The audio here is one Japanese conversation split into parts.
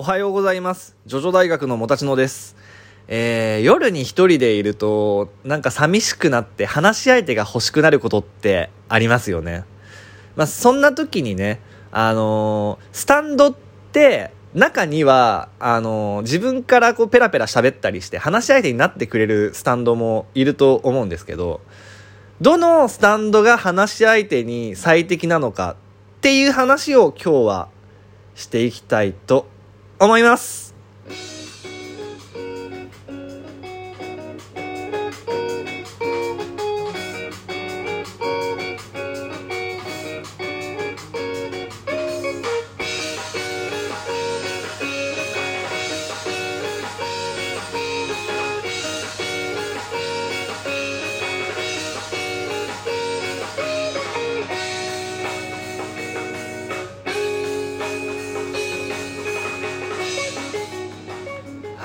おはようございます。ジョジョ大学のもたちのです。えー、夜に一人でいると、なんか寂しくなって話し相手が欲しくなることってありますよね。まあ、そんな時にね、あのースタンドって、中には、あのー自分からこうペラペラ喋ったりして話し相手になってくれるスタンドもいると思うんですけど、どのスタンドが話し相手に最適なのかっていう話を今日はしていきたいと思います。思います。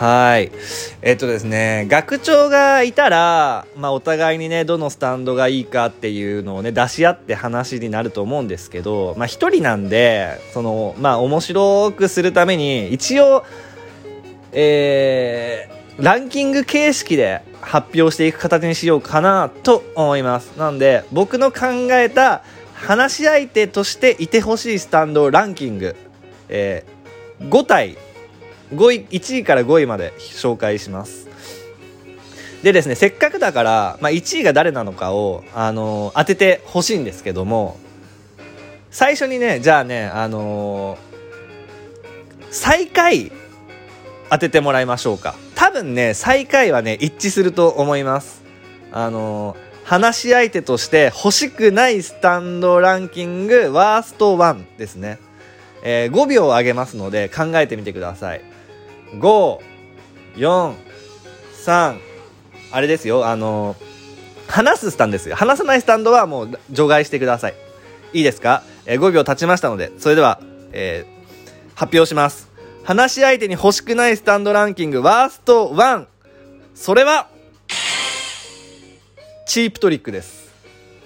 はい。えっとですね、学長がいたら、まあお互いにね、どのスタンドがいいかっていうのをね、出し合って話になると思うんですけど、まあ一人なんで、その、まあ面白くするために、一応、えー、ランキング形式で発表していく形にしようかなと思います。なんで、僕の考えた話し相手としていてほしいスタンドランキング、えー、5体5位1位から5位まで紹介します。でですねせっかくだから、まあ、1位が誰なのかを、あのー当ててほしいんですけども最初にねじゃあねあのー最下位当ててもらいましょうか。多分ね最下位はね一致すると思います。あのー話し相手として欲しくないスタンドランキングワースト1ですね、えー5秒上げますので考えてみてください。5、4、3、あれですよ、あの、話すスタンドですよ。話さないスタンドはもう除外してください。いいですか、えー ?5 秒経ちましたので、それでは、えー発表します。話し相手に欲しくないスタンドランキングワースト1。それは、チープトリックです。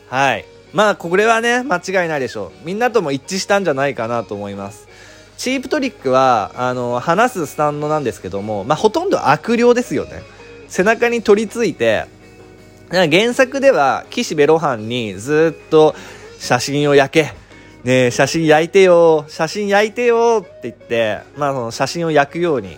はい。まあ、これはね、間違いないでしょう。みんなとも一致したんじゃないかなと思います。チープトリックは、あの、話すスタンドなんですけども、まあ、ほとんど悪霊ですよね。背中に取り付いて、原作では、岸辺露伴にずっと写真を焼け、ね、写真焼いてよ、写真焼いてよって言って、まあ、その写真を焼くように、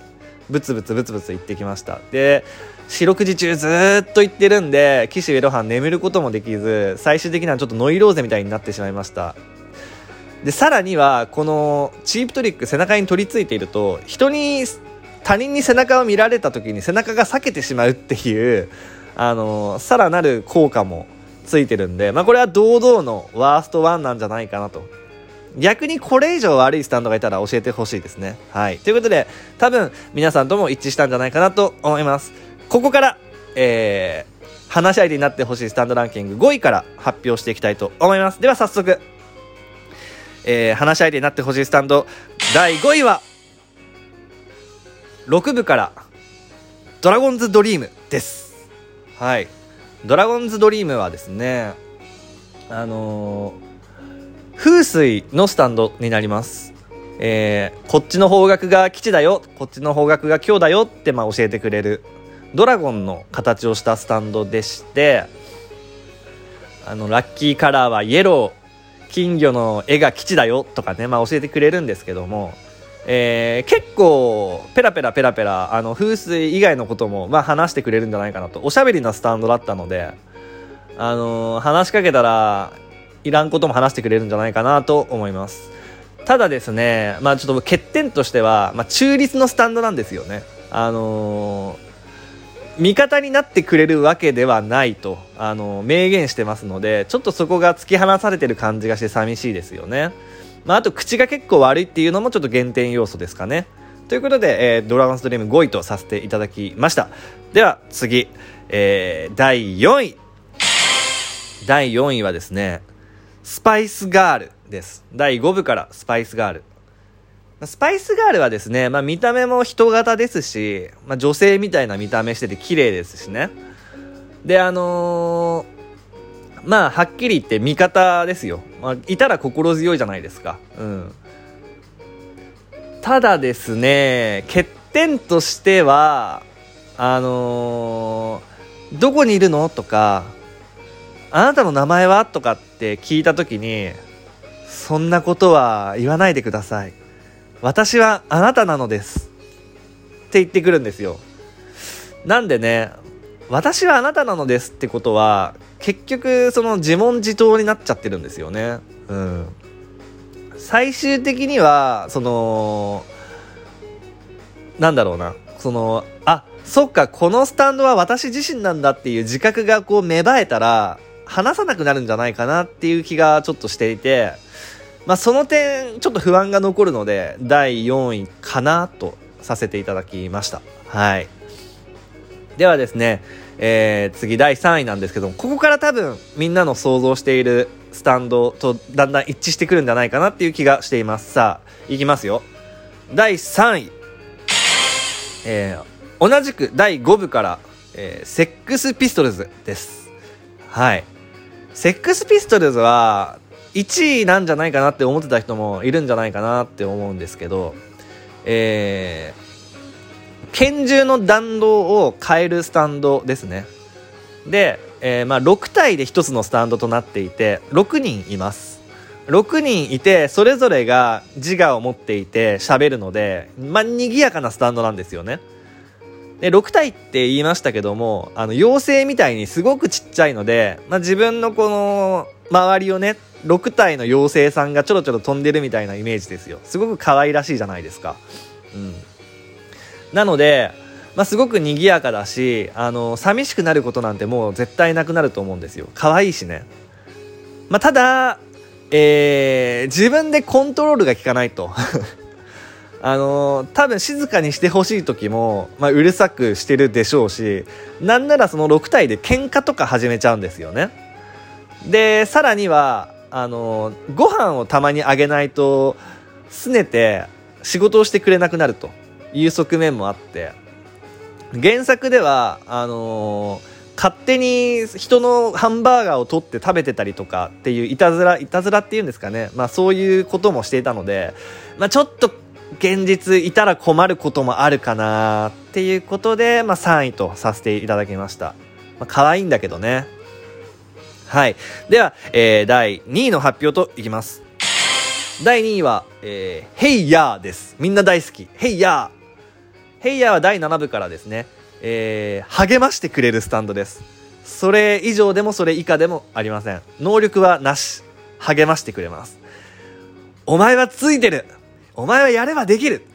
ブツブツブツブツ言ってきました。で、四六時中ずっと言ってるんで、岸辺露伴眠ることもできず、最終的にはちょっとノイローゼみたいになってしまいました。で、さらには、このチープトリック背中に取り付いていると、人に、他人に背中を見られた時に背中が裂けてしまうっていう、あの、さらなる効果もついてるんで、まあこれは堂々のワースト1なんじゃないかなと。逆にこれ以上悪いスタンドがいたら教えてほしいですね。はい。ということで、多分皆さんとも一致したんじゃないかなと思います。ここから、えー、話し相手になってほしいスタンドランキング5位から発表していきたいと思います。では早速、えー、話し相手になってほしいスタンド。第5位は6部からドラゴンズドリームです。はい。ドラゴンズドリームはですねあのー風水のスタンドになります。えー、こっちの方角が基地だよこっちの方角が今日だよってまあ教えてくれるドラゴンの形をしたスタンドでしてあのラッキーカラーはイエロー。金魚の絵が基地だよとかね、まあ、教えてくれるんですけども、えー結構ペラペラペラペラあの風水以外のことも、まあ、話してくれるんじゃないかなとおしゃべりなスタンドだったので、あのー話しかけたらいらんことも話してくれるんじゃないかなと思います。ただですね、まあ、ちょっと欠点としては、まあ、中立のスタンドなんですよね。あのー味方になってくれるわけではないと、あの明言してますのでちょっとそこが突き放されてる感じがして寂しいですよね、まあ、あと口が結構悪いっていうのもちょっと減点要素ですかね。ということで、えードラゴンストリーム5位とさせていただきました。では次、えー第4位。第4位はですねスパイスガールです。第5部からスパイスガール。スパイスガールはですね、まあ、見た目も人型ですし、まあ、女性みたいな見た目してて綺麗ですしね。であのーまあはっきり言って味方ですよ、まあ、いたら心強いじゃないですか。うん。ただですね欠点としてはあのー、どこにいるのとかあなたの名前はとかって聞いた時にそんなことは言わないでください。私はあなたなのです。って言ってくるんですよ。なんでね私はあなたなのですってことは結局その自問自答になっちゃってるんですよね。うん。最終的にはそのなんだろうな。そのあそっかこのスタンドは私自身なんだっていう自覚がこう芽生えたら話さなくなるんじゃないかなっていう気がちょっとしていて。まあその点ちょっと不安が残るので第4位かなとさせていただきました。はい。ではですね、えー、次第3位なんですけどもここから多分みんなの想像しているスタンドとだんだん一致してくるんじゃないかなっていう気がしています。さあいきますよ。第3位。えー、同じく第5部から、えー、セックスピストルズです。はい。セックスピストルズは1位なんじゃないかなって思ってた人もいるんじゃないかなって思うんですけど、えー、拳銃の弾道を変えるスタンドですね。で、えー、まあ6体で1つのスタンドとなっていて、6人います。6人いて、それぞれが自我を持っていて喋るので、まあ、賑やかなスタンドなんですよね。で、6体って言いましたけども、あの、妖精みたいにすごくちっちゃいので、まあ、自分のこの、周りをね、6体の妖精さんがちょろちょろ飛んでるみたいなイメージですよ。すごく可愛らしいじゃないですか。うん。なので、まあ、すごく賑やかだし、あの、寂しくなることなんてもう絶対なくなると思うんですよ。可愛いしね。まあ、ただ、えー、自分でコントロールが効かないと。あの、多分静かにしてほしい時も、まあ、うるさくしてるでしょうし、なんならその6体で喧嘩とか始めちゃうんですよね。で、さらには、あのー、ご飯をたまにあげないと、拗ねて仕事をしてくれなくなるという側面もあって、原作では、あの勝手に人のハンバーガーを取って食べてたりとかっていういたずらいたずらっていうんですかね、まあ、そういうこともしていたので、まあ、ちょっと現実いたら困ることもあるかなっていうことで、まあ、3位とさせていただきました、まあ、可愛いんだけどね。はいでは、えー、第2位の発表といきます第2位は、えー、ヘイヤーです。みんな大好き。ヘイヤー。ヘイヤーは第7部からですね。えー、励ましてくれるスタンドです。それ以上でもそれ以下でもありません。能力はなし。励ましてくれます。お前はついてるお前はやればできる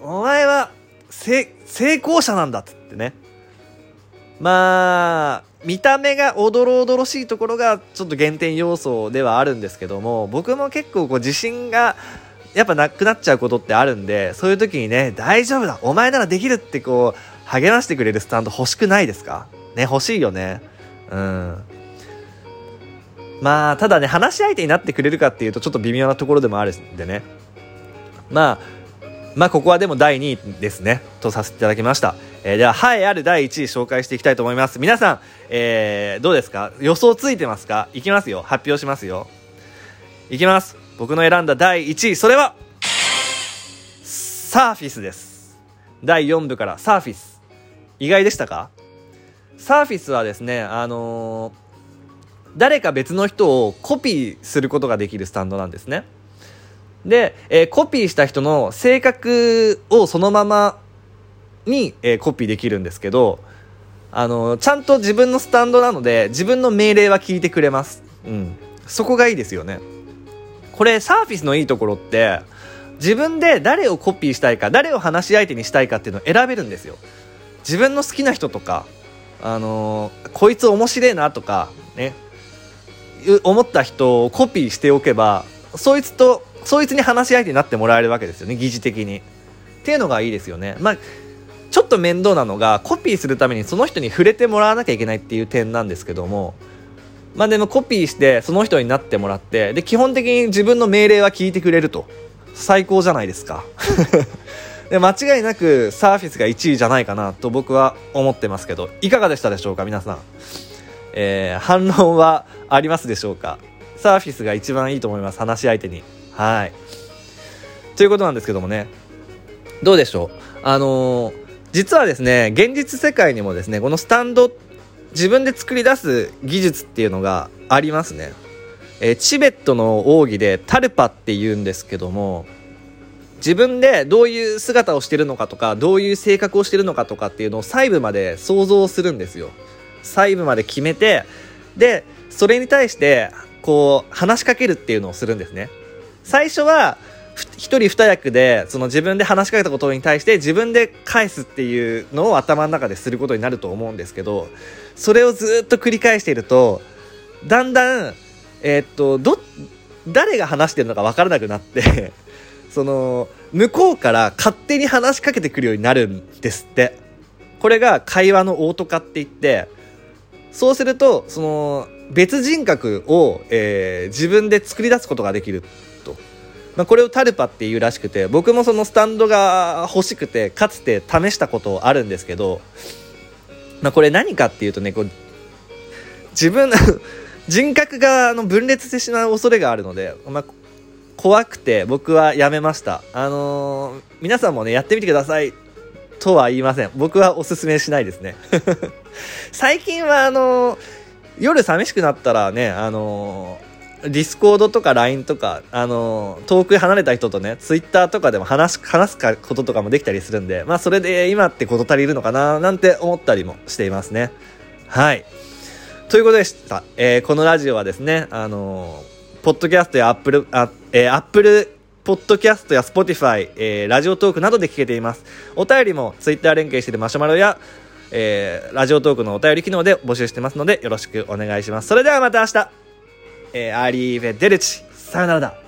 お前は成功者なんだっつってね。まあ、見た目がおどろおどろしいところがちょっと減点要素ではあるんですけども、僕も結構こう自信がやっぱなくなっちゃうことってあるんで、そういう時にね、大丈夫だお前ならできるってこう、励ましてくれるスタンド欲しくないですか？ね、欲しいよね。うん。まあ、ただね、話し相手になってくれるかっていうとちょっと微妙なところでもあるんでね。まあ、まあ、ここはでも第2位ですね。とさせていただきました。えー、では、はいある第1位紹介していきたいと思います。皆さん、えー、どうですか？予想ついてますか？いきますよ。発表しますよ。いきます。僕の選んだ第1位、それは、サーフィスです。第4部からサーフィス。意外でしたか？サーフィスはですね、あのー、誰か別の人をコピーすることができるスタンドなんですね。で、えー、コピーした人の性格をそのままに、えー、コピーできるんですけど、あのちゃんと自分のスタンドなので、自分の命令は聞いてくれます。うん。そこがいいですよね。これ、サーフィスのいいところって、自分で誰をコピーしたいか、誰を話し相手にしたいかっていうのを選べるんですよ。自分の好きな人とか、あのー、こいつ面白いなとか、ね、思った人をコピーしておけば、そいつと、そいつに話し相手になってもらえるわけですよね、疑似的に。っていうのがいいですよね。まあ、ちょっと面倒なのが、コピーするためにその人に触れてもらわなきゃいけないっていう点なんですけども、まあでもコピーしてその人になってもらって、で、基本的に自分の命令は聞いてくれると。最高じゃないですか。で間違いなくサーフィスが1位じゃないかなと僕は思ってますけどいかがでしたでしょうか皆さん、えー、反論はありますでしょうか？サーフィスが一番いいと思います話し相手に。はい。ということなんですけどもね。どうでしょう？あのー、実はですね、現実世界にもですね、このスタンド、自分で作り出す技術っていうのがありますね。えー、チベットの奥義でタルパって言うんですけども、自分でどういう姿をしてるのかとか、どういう性格をしてるのかとかっていうのを細部まで想像するんですよ。細部まで決めて、で、それに対して、こう、話しかけるっていうのをするんですね。最初は、一人二役で、その自分で話しかけたことに対して自分で返すっていうのを頭の中ですることになると思うんですけど、それをずっと繰り返していると、だんだん、えー、っと、ど、誰が話してるのか分からなくなって その、向こうから勝手に話しかけてくるようになるんですって。これが会話のオート化って言って、そうすると、その、別人格を、えー、自分で作り出すことができる。まあ、これをタルパっていうらしくて、僕もそのスタンドが欲しくて、かつて試したことあるんですけど、まあ、これ何かっていうとね、こう、自分 人格があの分裂してしまう恐れがあるので、まあ、怖くて僕はやめました。あのー、皆さんもね、やってみてください。とは言いません。僕はおすすめしないですね。最近はあのー、夜寂しくなったらね、あのー、ディスコードとか LINE とか、あの遠く離れた人とね、Twitter とかでも話す、話すこととかもできたりするんで、まあそれで今ってこと足りるのかななんて思ったりもしていますね。はい。ということでした。えー、このラジオはですね、あのポッドキャストやアップル、あ、えー、アップル、ポッドキャストやスポティファイ、えー、ラジオトークなどで聞けています。お便りもツイッター連携しているマシュマロや、えー、ラジオトークのお便り機能で募集してますので、よろしくお願いします。それではまた明日、えー、 arrivederci、さよならだ。